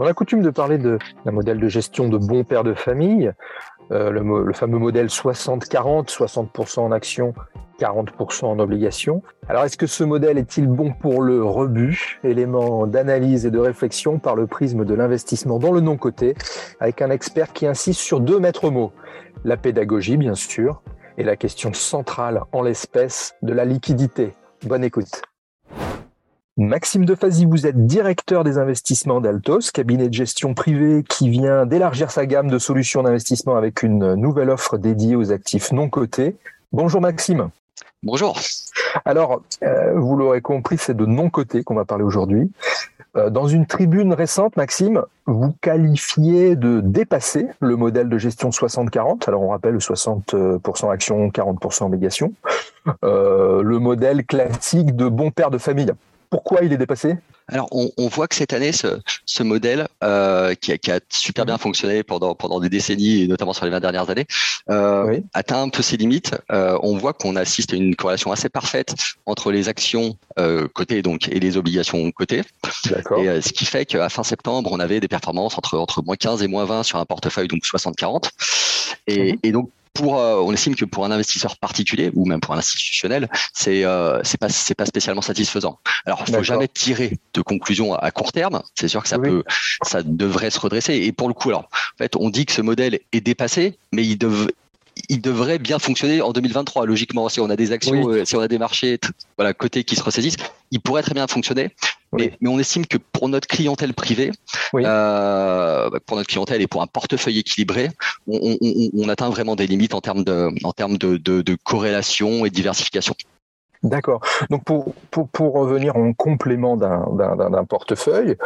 On a coutume de parler d'un modèle de gestion de bon père de famille, euh, le, fameux modèle 60-40, 60%, en actions, 40% en obligations. Alors est-ce que ce modèle est-il bon pour le rebut, élément d'analyse et de réflexion par le prisme de l'investissement dans le non-coté, avec un expert qui insiste sur deux maîtres mots, la pédagogie bien sûr, et la question centrale en l'espèce de la liquidité? Bonne écoute. Maxime Defazy, vous êtes directeur des investissements d'Altos, cabinet de gestion privé qui vient d'élargir sa gamme de solutions d'investissement avec une nouvelle offre dédiée aux actifs non cotés. Bonjour Maxime. Bonjour. Alors, euh, vous l'aurez compris, c'est de non cotés qu'on va parler aujourd'hui. Euh, dans une tribune récente, Maxime, vous qualifiez de dépasser le modèle de gestion 60-40. Alors on rappelle 60% actions, 40% obligations. Euh, le modèle classique de bon père de famille. Pourquoi il est dépassé? Alors, on, voit que cette année, ce, modèle euh, qui, a, super bien fonctionné pendant pendant des décennies et notamment sur les 20 dernières années, euh, atteint un peu ses limites. Euh, on voit qu'on assiste à une corrélation assez parfaite entre les actions cotées donc et les obligations cotées. Et ce qui fait qu'à fin septembre, on avait des performances entre entre moins 15 et moins 20 sur un portefeuille donc 60-40. Et, mhm. et donc pour, euh, on estime que pour un investisseur particulier ou même pour un institutionnel, c'est euh, c'est pas c'est pas spécialement satisfaisant. Alors, il faut jamais tirer de conclusion à, court terme. C'est sûr que ça peut, ça devrait se redresser. Et pour le coup, alors, en fait, on dit que ce modèle est dépassé, mais il devrait il devrait bien fonctionner en 2023. Logiquement, si on a des actions, euh, si on a des marchés voilà, côté qui se ressaisissent, il pourrait très bien fonctionner. Mais, mais, on estime que pour notre clientèle privée, euh, pour notre clientèle et pour un portefeuille équilibré, on, atteint vraiment des limites en termes de, corrélation et diversification. D'accord. Donc pour, pour, pour, revenir en complément d'un portefeuille,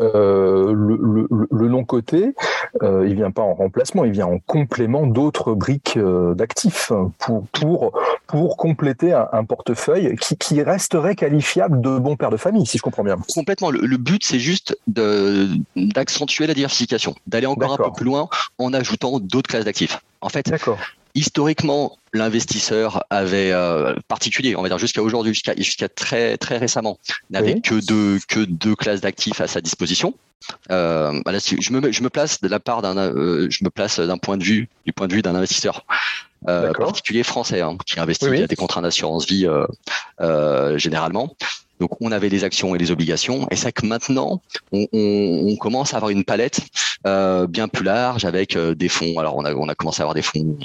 euh, le, le, le long côté, euh, il vient pas en remplacement, il vient en complément d'autres briques euh, d'actifs pour, pour, pour compléter un, portefeuille qui, qui, resterait qualifiable de bon père de famille, si je comprends bien. Complètement. Le, but, c'est juste d'accentuer la diversification, d'aller encore un peu plus loin en ajoutant d'autres classes d'actifs. En fait, historiquement, l'investisseur avait euh, particulier, on va dire jusqu'à aujourd'hui, jusqu'à jusqu'à très très récemment, n'avait que deux que deux classes d'actifs à sa disposition. Euh, bah je me je me place de la part d'un euh, je me place d'un point de vue du point de vue d'un investisseur particulier français hein, qui investit oui, des contrats d'assurance vie généralement. Donc on avait les actions et les obligations, et c'est que maintenant on, on, on, commence à avoir une palette euh, bien plus large avec euh, des fonds. Alors on a on a commencé à avoir des fonds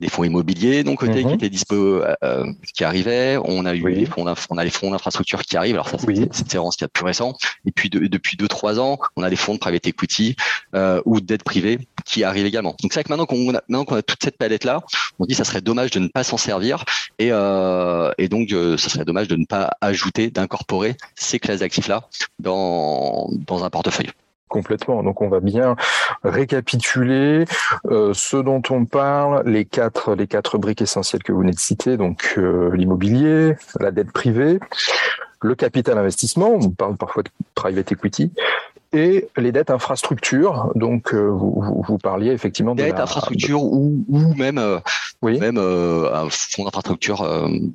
des fonds immobiliers donc côté qui mhm. étaient dispo euh, qui arrivaient. On a eu les fonds on a les fonds d'infrastructure qui arrivent. Alors ça c'est oui. vraiment ce qu'il y a de plus récent. Et puis de, depuis deux trois ans on a les fonds de private equity ou de dette privée qui arrivent également. Donc c'est que maintenant qu'on a maintenant qu'on a toute cette palette là, on dit ça serait dommage de ne pas s'en servir et et donc ça serait dommage de ne pas ajouter d'un incorporer ces classes d'actifs-là dans, dans un portefeuille. Complètement. Donc on va bien récapituler euh, ce dont on parle, les quatre les quatre briques essentielles que vous venez de citer, donc euh, l'immobilier, la dette privée, le capital investissement, on parle parfois de private equity, et les dettes infrastructures. Donc, euh, vous, vous, parliez effectivement de dettes infrastructures ou, ou même, euh, oui. même euh, un fonds d'infrastructure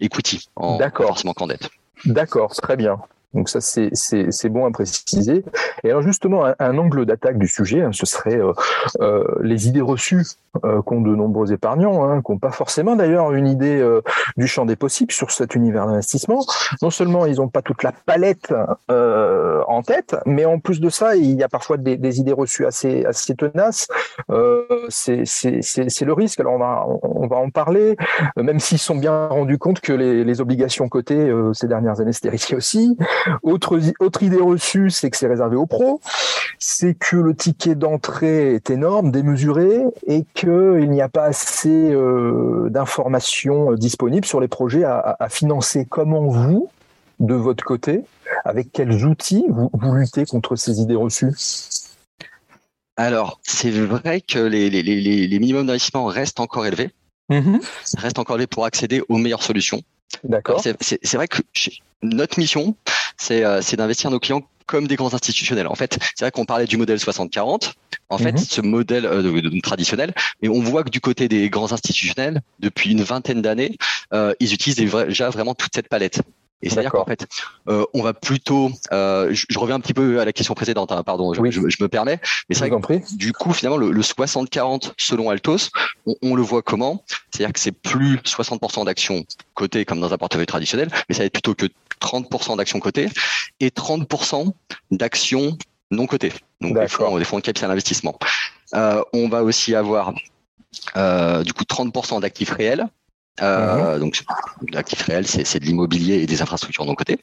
equity, en, forcément qu'en dette. D'accord, très bien. Donc ça, c'est bon à préciser. Et alors justement, un, angle d'attaque du sujet, hein, ce serait euh, euh, les idées reçues euh, qu'ont de nombreux épargnants, hein, qui n'ont pas forcément d'ailleurs une idée euh, du champ des possibles sur cet univers d'investissement. Non seulement ils n'ont pas toute la palette euh, en tête, mais en plus de ça, il y a parfois des, des idées reçues assez, assez tenaces. c'est le risque. Alors on va, on va en parler, même s'ils sont bien rendus compte que les, les obligations cotées ces dernières années, c'était risqué aussi. Autre, autre idée reçue, c'est que c'est réservé aux pros, c'est que le ticket d'entrée est énorme, démesuré, et qu'il n'y a pas assez euh, d'informations euh, disponibles sur les projets à, financer. Comment vous, de votre côté, avec quels outils vous, vous luttez contre ces idées reçues? Alors, c'est vrai que les, les, les, les minimums d'investissement restent encore élevés. Mmh. Restent encore élevés pour accéder aux meilleures solutions. D'accord. C'est vrai que notre mission, euh, c'est d'investir nos clients comme des grands institutionnels. En fait, c'est vrai qu'on parlait du modèle 60-40. En fait, mhm. ce modèle euh, traditionnel, mais on voit que du côté des grands institutionnels, depuis une vingtaine d'années, euh, ils utilisent déjà vraiment toute cette palette. Et c'est-à-dire qu'en fait, euh, on va plutôt, euh, je, reviens un petit peu à la question précédente, hein, pardon, je, je, me permets, mais c'est vrai que du coup, finalement, le, 60-40 selon Altos, on, le voit comment? C'est-à-dire que c'est plus 60% d'actions cotées comme dans un portefeuille traditionnel, mais ça va être plutôt que 30% d'actions cotées et 30% d'actions non cotées, donc des fonds, des fonds de capital investissement. Euh, on va aussi avoir euh, du coup 30% d'actifs réels. Euh, mhm. Donc l'actif réel, c'est de l'immobilier et des infrastructures non cotées.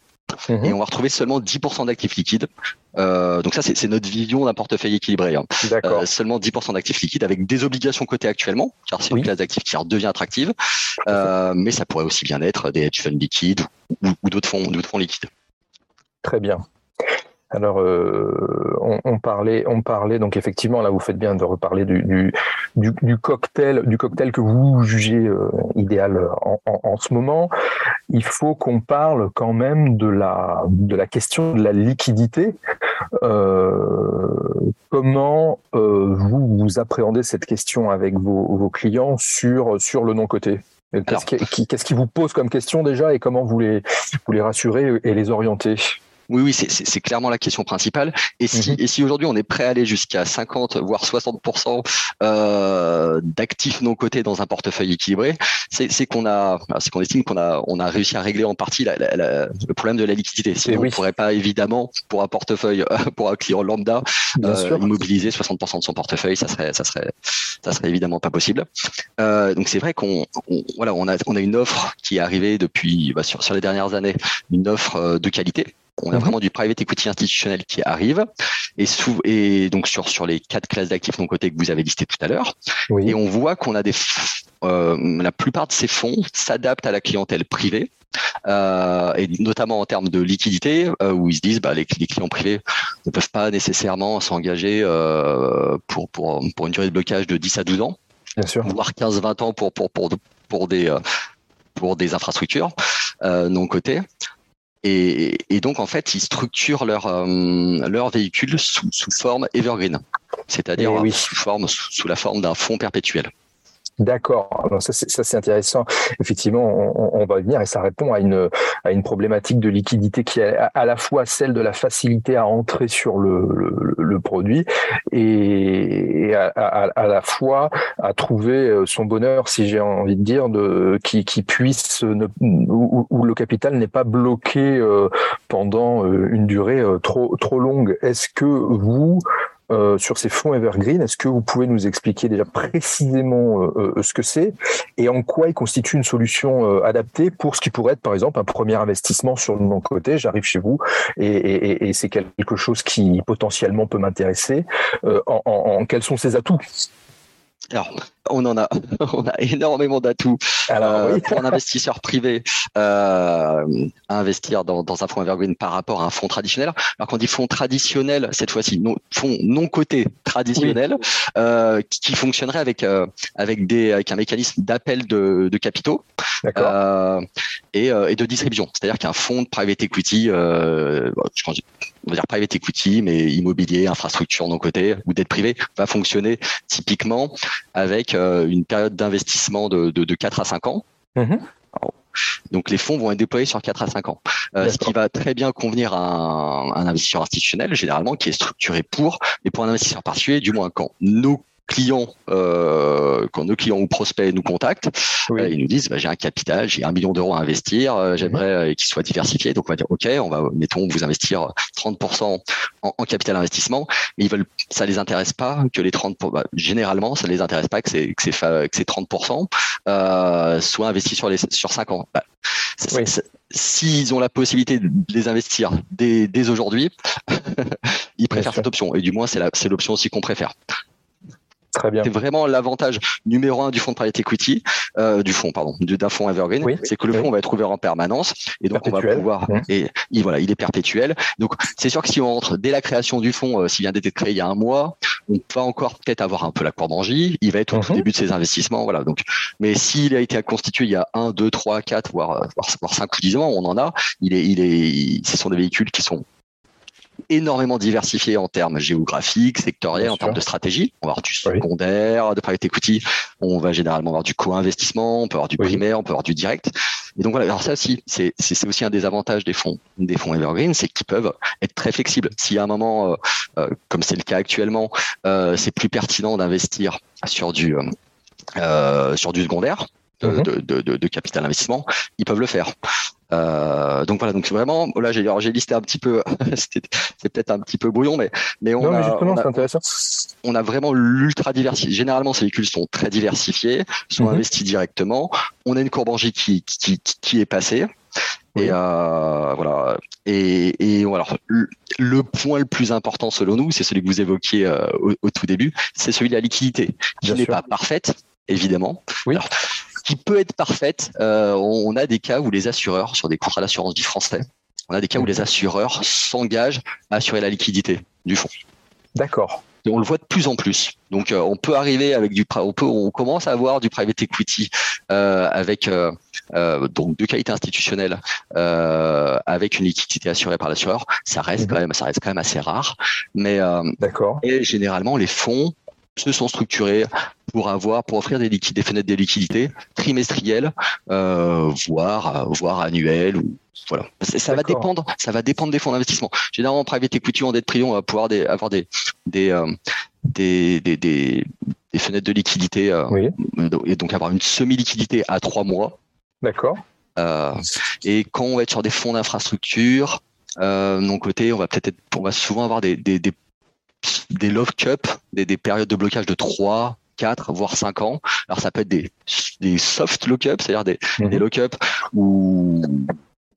Mhm. Et on va retrouver seulement 10% d'actifs liquides. donc ça, c'est notre vision d'un portefeuille équilibré. Hein. seulement 10% d'actifs liquides avec des obligations cotées actuellement, car c'est une classe d'actifs qui redevient attractive. mais ça pourrait aussi bien être des hedge funds liquides ou, d'autres fonds, fonds liquides. Très bien. Alors, euh, on, parlait, on parlait donc effectivement là, vous faites bien de reparler du, du, cocktail, du cocktail que vous jugez euh, idéal en, ce moment. Il faut qu'on parle quand même de la de la question de la liquidité. Euh, comment vous vous appréhendez cette question avec vos, clients sur sur le non coté Qu'est-ce qui, vous pose comme question déjà et comment vous les vous les rassurez et les orienter oui, oui, c'est clairement la question principale. Et si, mhm. et si aujourd'hui on est prêt à aller jusqu'à 50 voire 60% euh, d'actifs non cotés dans un portefeuille équilibré, c'est qu'on a, c'est qu'on estime qu'on a, on a réussi à régler en partie la, la, le problème de la liquidité. Sinon, on ne pourrait pas évidemment pour un portefeuille, pour un client lambda, euh, immobiliser 60% de son portefeuille, ça serait, ça serait, ça serait évidemment pas possible. Euh, donc c'est vrai qu'on, voilà, on a, on a une offre qui est arrivée depuis bah, sur, sur les dernières années, une offre euh, de qualité on a mhm. vraiment du private equity institutionnel qui arrive et, sous, et donc sur sur les quatre classes d'actifs non cotés que vous avez listées tout à l'heure. Et on voit qu'on a des euh, la plupart de ces fonds s'adaptent à la clientèle privée. Euh, et notamment en termes de liquidité, euh, où ils se disent bah, les, les, clients privés ne peuvent pas nécessairement s'engager pour, pour, pour une durée de blocage de 10 à 12 ans, Bien sûr. voire 15-20 ans pour, pour, pour, pour, des, pour des infrastructures non cotées. Et, donc, en fait, ils structurent leur, euh, leur véhicule sous, sous forme evergreen, c'est-à-dire eh sous, forme, sous la forme d'un fonds perpétuel. D'accord. Ça, c'est intéressant. Effectivement, on, va y venir et ça répond à une, à une problématique de liquidité qui est à, la fois celle de la facilité à entrer sur le, produit et, à, à, la fois à trouver euh, son bonheur, si j'ai envie de dire, de, qui, qui puisse, ne, où, où, le capital n'est pas bloqué euh, pendant euh, une durée trop, trop longue. Est-ce que vous, euh, sur ces fonds Evergreen. Est-ce que vous pouvez nous expliquer déjà précisément euh, euh, ce que c'est et en quoi il constitue une solution adaptée pour ce qui pourrait être par exemple un premier investissement sur mon côté? J'arrive chez vous et, c'est quelque chose qui potentiellement peut m'intéresser. en, quels sont ses atouts? On en a, on a énormément d'atouts euh, pour un investisseur privé euh, à investir dans, dans un fonds evergreen par rapport à un fonds traditionnel. Alors qu'on dit fonds traditionnel, cette fois-ci, non, fonds non coté traditionnel, euh, qui, fonctionnerait avec avec des avec un mécanisme d'appel de, de capitaux et, et, de distribution. C'est-à-dire qu'un fonds de private equity, je on va dire private equity, mais immobilier, infrastructure non côté ou dette privée, va fonctionner typiquement avec euh, une période d'investissement de, de, 4 à 5 ans. Mm-hmm. Donc les fonds vont être déployés sur 4 à 5 ans. Euh, ce qui va très bien convenir à un, un, investisseur institutionnel, généralement, qui est structuré pour, mais pour un investisseur particulier, du moins quand nos clients, euh, quand nos clients ou prospects nous contactent, euh, ils nous disent bah, j'ai un capital, j'ai un million d'euros à investir, euh, j'aimerais mhm. qu'il soit diversifié. Donc on va dire ok, on va mettons vous investir 30% en, en, capital investissement, mais ils veulent, ça les intéresse pas que les 30, bah, généralement ça les intéresse pas que c'est que c'est que ces 30% euh, soient investis sur les sur 5 ans. Bah, S'ils ont la possibilité de les investir dès, dès aujourd'hui, ils préfèrent cette option. Et du moins, c'est l'option aussi qu'on préfère. Très bien. C'est vraiment l'avantage numéro un du fonds de private equity, euh, du fonds, pardon, d'un fonds Evergreen, c'est que le fonds va être ouvert en permanence et donc on va pouvoir mmh. et, voilà, il est perpétuel. Donc c'est sûr que si on rentre dès la création du fonds, euh, s'il vient d'être créé il y a un mois, on va encore peut-être avoir un peu la corde. Il va être au mmh. début de ses investissements, voilà. Donc, mais s'il a été constitué il y a un, deux, trois, quatre, voire voire, voire cinq ou dix ans, on en a. Il est, il est, ce sont des véhicules qui sont énormément diversifié en termes géographiques, sectoriels, en termes de stratégie. On va avoir du secondaire, de private equity. On va généralement avoir du co-investissement, on peut avoir du primaire, on peut avoir du direct. Et donc voilà, alors ça aussi, c'est aussi un des avantages des fonds, des fonds evergreen, c'est qu'ils peuvent être très flexibles. Si à un moment, euh, euh, comme c'est le cas actuellement, euh, c'est plus pertinent d'investir sur du sur du secondaire, mhm. de, de, de, capital investissement, ils peuvent le faire. Euh, donc voilà, donc vraiment, là j'ai j'ai listé un petit peu, c'est peut-être un petit peu brouillon, mais mais on a, on a, intéressant. on a vraiment l'ultra diversifié. Généralement, ces véhicules sont très diversifiés, sont mhm. investis directement. On a une courbe qui qui, qui, est passée. Et euh, voilà. Et, et alors, le, point le plus important selon nous, c'est celui que vous évoquiez euh, au, tout début, c'est celui de la liquidité, qui n'est pas parfaite, évidemment. Oui qui peut être parfaite. Euh, on a des cas où les assureurs, sur des contrats d'assurance vie français, on a des cas où les assureurs s'engagent à assurer la liquidité du fonds. D'accord. Et on le voit de plus en plus. Donc, euh, on peut arriver avec du, on peut, on commence à avoir du private equity euh, avec donc de qualité institutionnelle, avec une liquidité assurée par l'assureur. Ça reste mhm. quand même, ça reste quand même assez rare. Mais d'accord. Et généralement, les fonds se sont structurés pour avoir pour offrir des fenêtres de liquidité trimestrielles, euh, voire voire annuelles ou voilà. Ça va dépendre, ça va dépendre des fonds d'investissement. Généralement, en private equity ou en dette privée, on va pouvoir des, avoir des des, euh, des, des, des, fenêtres de liquidité euh, et donc avoir une semi-liquidité à trois mois. D'accord. Euh, et quand on va être sur des fonds d'infrastructure, euh, de mon côté, on va peut-être, on va souvent avoir des, des, des des love cup, des, des, périodes de blocage de 3, 4, voire 5 ans. Alors ça peut être des, des soft lock-up, c'est-à-dire des, mhm. des lock-up où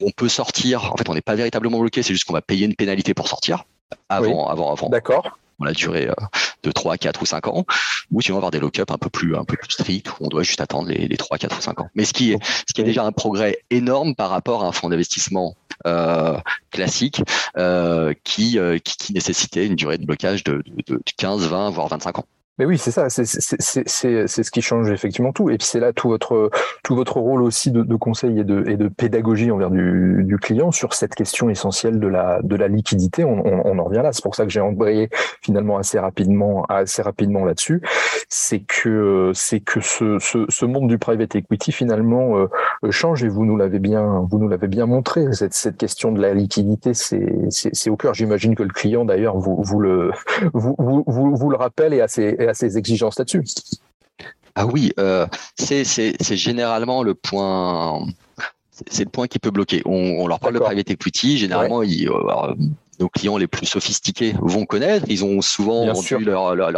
on peut sortir. En fait, on n'est pas véritablement bloqué, c'est juste qu'on va payer une pénalité pour sortir avant, avant, avant. D'accord. On a duré euh, de 3, 4 ou 5 ans, ou sinon avoir des lock-up un peu plus un peu plus stricts où on doit juste attendre les, les 3, 4 ou 5 ans. Mais ce qui est ce qui est déjà un progrès énorme par rapport à un fonds d'investissement euh, classique euh, qui, euh, qui, qui nécessitait une durée de blocage de, de, de 15, 20 voire 25 ans. Mais oui, c'est ça, c'est ce qui change effectivement tout. Et puis c'est là tout votre tout votre rôle aussi de, de conseil et de, et de pédagogie envers du, du, client sur cette question essentielle de la de la liquidité. On, on, on en revient là. C'est pour ça que j'ai embrayé finalement assez rapidement assez rapidement là-dessus. C'est que c'est que ce, ce, ce, monde du private equity finalement euh, change et vous nous l'avez bien vous nous l'avez bien montré. Cette, cette question de la liquidité, c'est c'est au cœur. J'imagine que le client d'ailleurs vous vous le vous, vous, vous, vous le rappelle et assez à ses exigences là-dessus. Ah oui, euh, c'est généralement le point. C'est le point qui peut bloquer. On, leur parle de private equity. Généralement, ils, euh, nos clients les plus sophistiqués vont connaître. Ils ont souvent vendu leur, leur,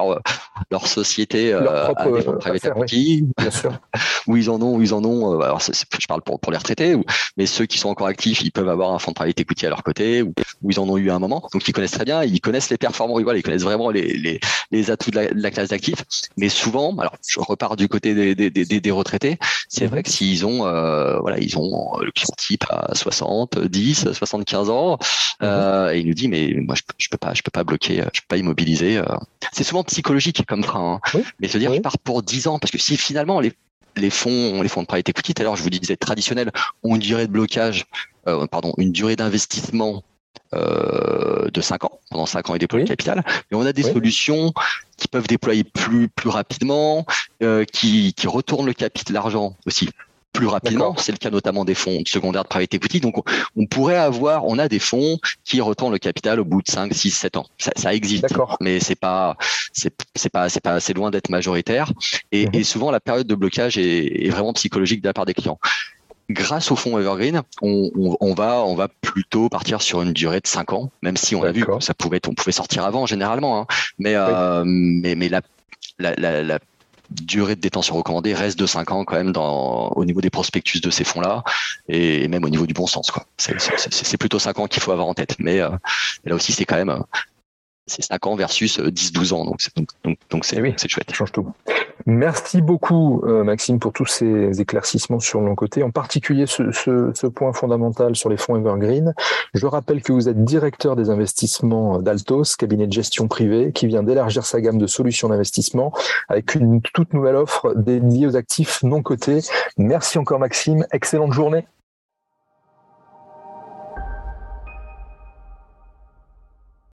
leur, société euh, à des private equity, bien sûr. où ils en ont, où ils en ont. Euh, alors, je parle pour, pour les retraités, mais ceux qui sont encore actifs, ils peuvent avoir un fonds de private equity à leur côté, où, où ils en ont eu à un moment. Donc, ils connaissent très bien, ils connaissent les performances, ils connaissent vraiment les, les, les atouts de la, classe d'actifs. Mais souvent, alors, je repars du côté des, des, des, des retraités. C'est vrai que s'ils ont, euh, voilà, ils ont le client type à 60, 10, 75 ans, euh, et nous dit mais moi je peux, je peux pas je peux pas bloquer je peux pas immobiliser euh. c'est souvent psychologique comme frein hein. mais se dire je pars pour 10 ans parce que si finalement les les fonds les fonds de private equity tout à l'heure je vous disais traditionnels ont une durée de blocage euh, pardon une durée d'investissement euh, de 5 ans. Pendant 5 ans, ils déploient le capital. Mais on a des solutions qui peuvent déployer plus plus rapidement, euh, qui, qui retournent le capital, l'argent aussi plus rapidement. C'est le cas notamment des fonds secondaires de private equity. Donc, on pourrait avoir, on a des fonds qui retournent le capital au bout de 5, 6, 7 ans. Ça, ça existe, mais c'est pas, c'est, pas, c'est pas assez loin d'être majoritaire. Et, mhm. souvent, la période de blocage est, vraiment psychologique de la part des clients grâce au fonds Evergreen, on, va on va plutôt partir sur une durée de 5 ans, même si on a vu que ça pouvait on pouvait sortir avant généralement, hein. mais, euh, mais mais la, la, la durée de détention recommandée reste de 5 ans quand même dans, au niveau des prospectus de ces fonds-là et même au niveau du bon sens. Quoi. C'est, plutôt 5 ans qu'il faut avoir en tête. Mais, euh, là aussi, c'est quand même c'est 5 ans versus 10-12 ans. Donc, donc, donc, donc c'est, oui, c'est chouette. Ça change tout. Merci beaucoup, euh, Maxime, pour tous ces éclaircissements sur le côté, en particulier ce, ce, ce, point fondamental sur les fonds Evergreen. Je rappelle que vous êtes directeur des investissements d'Altos, cabinet de gestion privée, qui vient d'élargir sa gamme de solutions d'investissement avec une toute nouvelle offre dédiée aux actifs non cotés. Merci encore, Maxime. Excellente journée.